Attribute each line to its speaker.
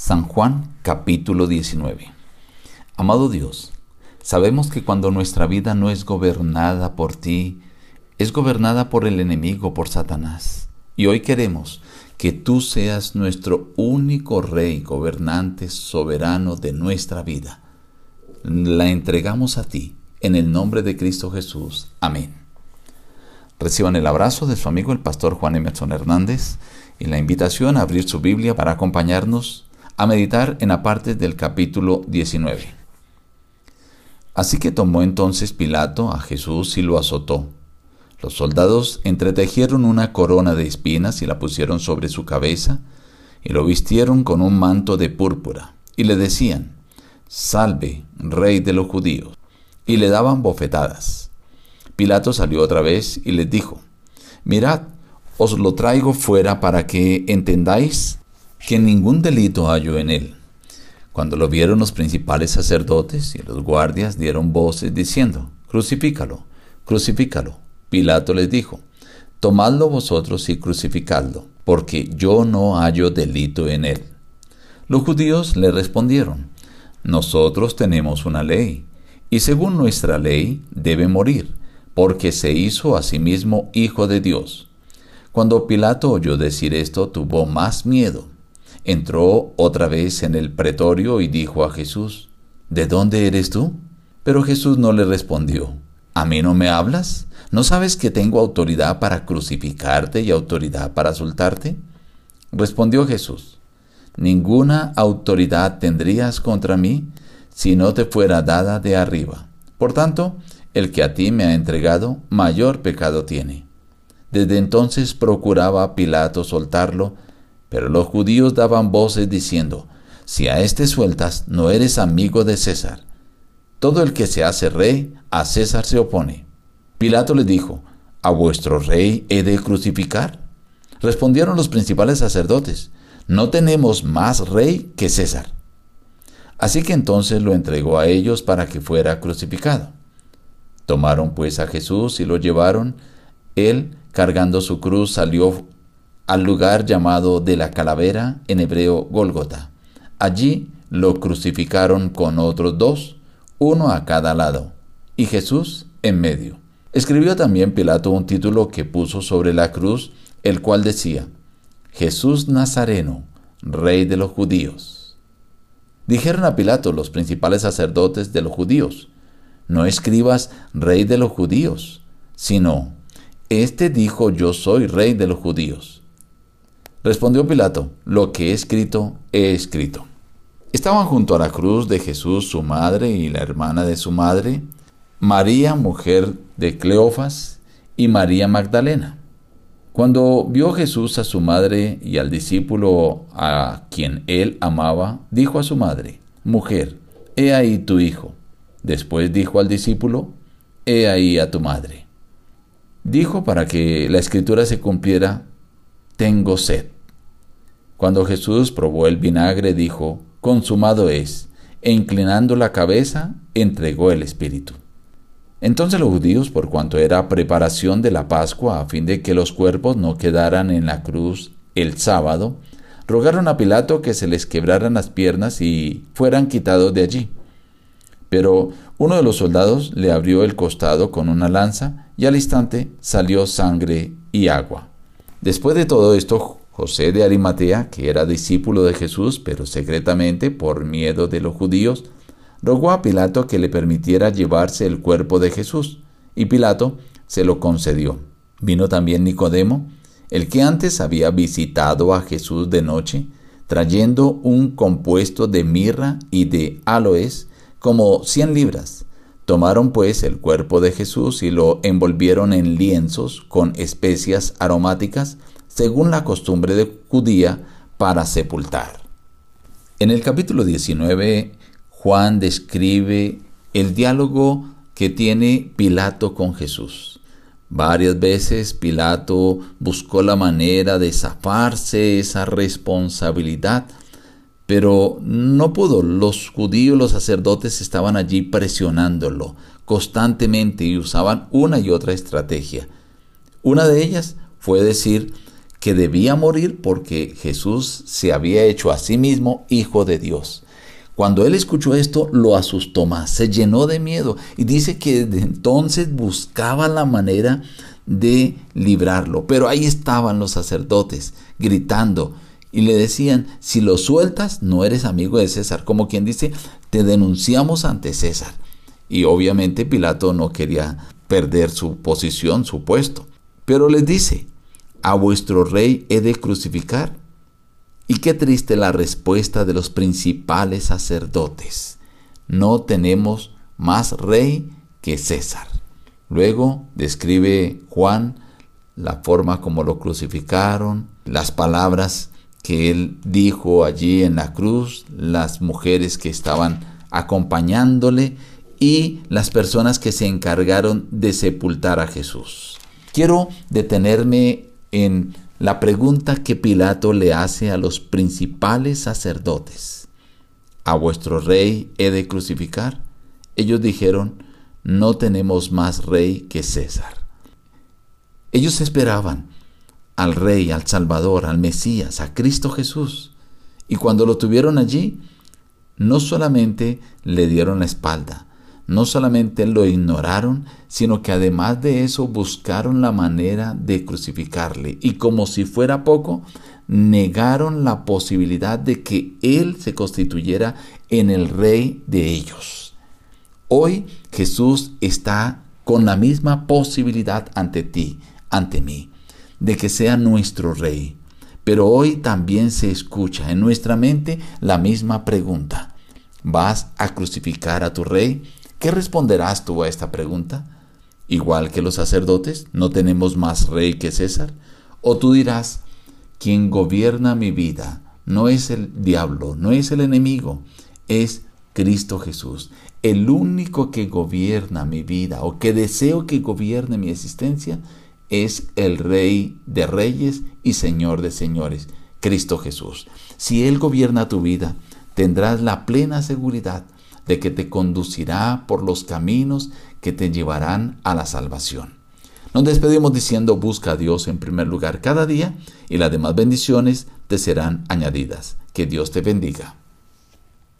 Speaker 1: San Juan capítulo 19 Amado Dios, sabemos que cuando nuestra vida no es gobernada por ti, es gobernada por el enemigo, por Satanás. Y hoy queremos que tú seas nuestro único rey, gobernante, soberano de nuestra vida. La entregamos a ti, en el nombre de Cristo Jesús. Amén. Reciban el abrazo de su amigo el pastor Juan Emerson Hernández y la invitación a abrir su Biblia para acompañarnos a meditar en la parte del capítulo 19. Así que tomó entonces Pilato a Jesús y lo azotó. Los soldados entretejieron una corona de espinas y la pusieron sobre su cabeza, y lo vistieron con un manto de púrpura, y le decían, Salve, rey de los judíos, y le daban bofetadas. Pilato salió otra vez y les dijo, Mirad, os lo traigo fuera para que entendáis que ningún delito hallo en él. Cuando lo vieron los principales sacerdotes y los guardias dieron voces diciendo, Crucifícalo, crucifícalo. Pilato les dijo, Tomadlo vosotros y crucificadlo, porque yo no hallo delito en él. Los judíos le respondieron, Nosotros tenemos una ley, y según nuestra ley debe morir porque se hizo a sí mismo hijo de Dios. Cuando Pilato oyó decir esto, tuvo más miedo. Entró otra vez en el pretorio y dijo a Jesús, ¿De dónde eres tú? Pero Jesús no le respondió, ¿A mí no me hablas? ¿No sabes que tengo autoridad para crucificarte y autoridad para soltarte? Respondió Jesús, Ninguna autoridad tendrías contra mí si no te fuera dada de arriba. Por tanto, el que a ti me ha entregado, mayor pecado tiene. Desde entonces procuraba Pilato soltarlo, pero los judíos daban voces diciendo, si a éste sueltas, no eres amigo de César. Todo el que se hace rey, a César se opone. Pilato le dijo, ¿a vuestro rey he de crucificar? Respondieron los principales sacerdotes, no tenemos más rey que César. Así que entonces lo entregó a ellos para que fuera crucificado. Tomaron pues a Jesús y lo llevaron. Él, cargando su cruz, salió al lugar llamado de la calavera, en hebreo Gólgota. Allí lo crucificaron con otros dos, uno a cada lado, y Jesús en medio. Escribió también Pilato un título que puso sobre la cruz, el cual decía, Jesús Nazareno, Rey de los judíos. Dijeron a Pilato los principales sacerdotes de los judíos, no escribas rey de los judíos, sino, este dijo yo soy rey de los judíos. Respondió Pilato, lo que he escrito, he escrito. Estaban junto a la cruz de Jesús su madre y la hermana de su madre, María, mujer de Cleofas, y María Magdalena. Cuando vio Jesús a su madre y al discípulo a quien él amaba, dijo a su madre, Mujer, he ahí tu hijo. Después dijo al discípulo, He ahí a tu madre. Dijo para que la escritura se cumpliera, Tengo sed. Cuando Jesús probó el vinagre, dijo, Consumado es, e inclinando la cabeza, entregó el Espíritu. Entonces los judíos, por cuanto era preparación de la Pascua, a fin de que los cuerpos no quedaran en la cruz el sábado, rogaron a Pilato que se les quebraran las piernas y fueran quitados de allí. Pero uno de los soldados le abrió el costado con una lanza y al instante salió sangre y agua. Después de todo esto, José de Arimatea, que era discípulo de Jesús, pero secretamente por miedo de los judíos, rogó a Pilato que le permitiera llevarse el cuerpo de Jesús, y Pilato se lo concedió. Vino también Nicodemo, el que antes había visitado a Jesús de noche, trayendo un compuesto de mirra y de aloes, como cien libras. Tomaron pues el cuerpo de Jesús y lo envolvieron en lienzos con especias aromáticas, según la costumbre de judía, para sepultar. En el capítulo 19, Juan describe el diálogo que tiene Pilato con Jesús. Varias veces Pilato buscó la manera de zafarse esa responsabilidad pero no pudo. Los judíos, los sacerdotes estaban allí presionándolo constantemente y usaban una y otra estrategia. Una de ellas fue decir que debía morir porque Jesús se había hecho a sí mismo hijo de Dios. Cuando él escuchó esto, lo asustó más, se llenó de miedo y dice que desde entonces buscaba la manera de librarlo. Pero ahí estaban los sacerdotes gritando y le decían, si lo sueltas, no eres amigo de César. Como quien dice, te denunciamos ante César. Y obviamente Pilato no quería perder su posición, su puesto. Pero les dice, a vuestro rey he de crucificar. Y qué triste la respuesta de los principales sacerdotes. No tenemos más rey que César. Luego describe Juan la forma como lo crucificaron, las palabras que él dijo allí en la cruz, las mujeres que estaban acompañándole y las personas que se encargaron de sepultar a Jesús. Quiero detenerme en la pregunta que Pilato le hace a los principales sacerdotes. ¿A vuestro rey he de crucificar? Ellos dijeron, no tenemos más rey que César. Ellos esperaban al rey, al Salvador, al Mesías, a Cristo Jesús. Y cuando lo tuvieron allí, no solamente le dieron la espalda, no solamente lo ignoraron, sino que además de eso buscaron la manera de crucificarle. Y como si fuera poco, negaron la posibilidad de que Él se constituyera en el rey de ellos. Hoy Jesús está con la misma posibilidad ante ti, ante mí, de que sea nuestro rey. Pero hoy también se escucha en nuestra mente la misma pregunta. ¿Vas a crucificar a tu rey? ¿Qué responderás tú a esta pregunta? Igual que los sacerdotes, ¿no tenemos más rey que César? ¿O tú dirás, quien gobierna mi vida no es el diablo, no es el enemigo, es Cristo Jesús, el único que gobierna mi vida o que deseo que gobierne mi existencia es el Rey de Reyes y Señor de Señores, Cristo Jesús. Si Él gobierna tu vida, tendrás la plena seguridad de que te conducirá por los caminos que te llevarán a la salvación. Nos despedimos diciendo busca a Dios en primer lugar cada día y las demás bendiciones te serán añadidas. Que Dios te bendiga.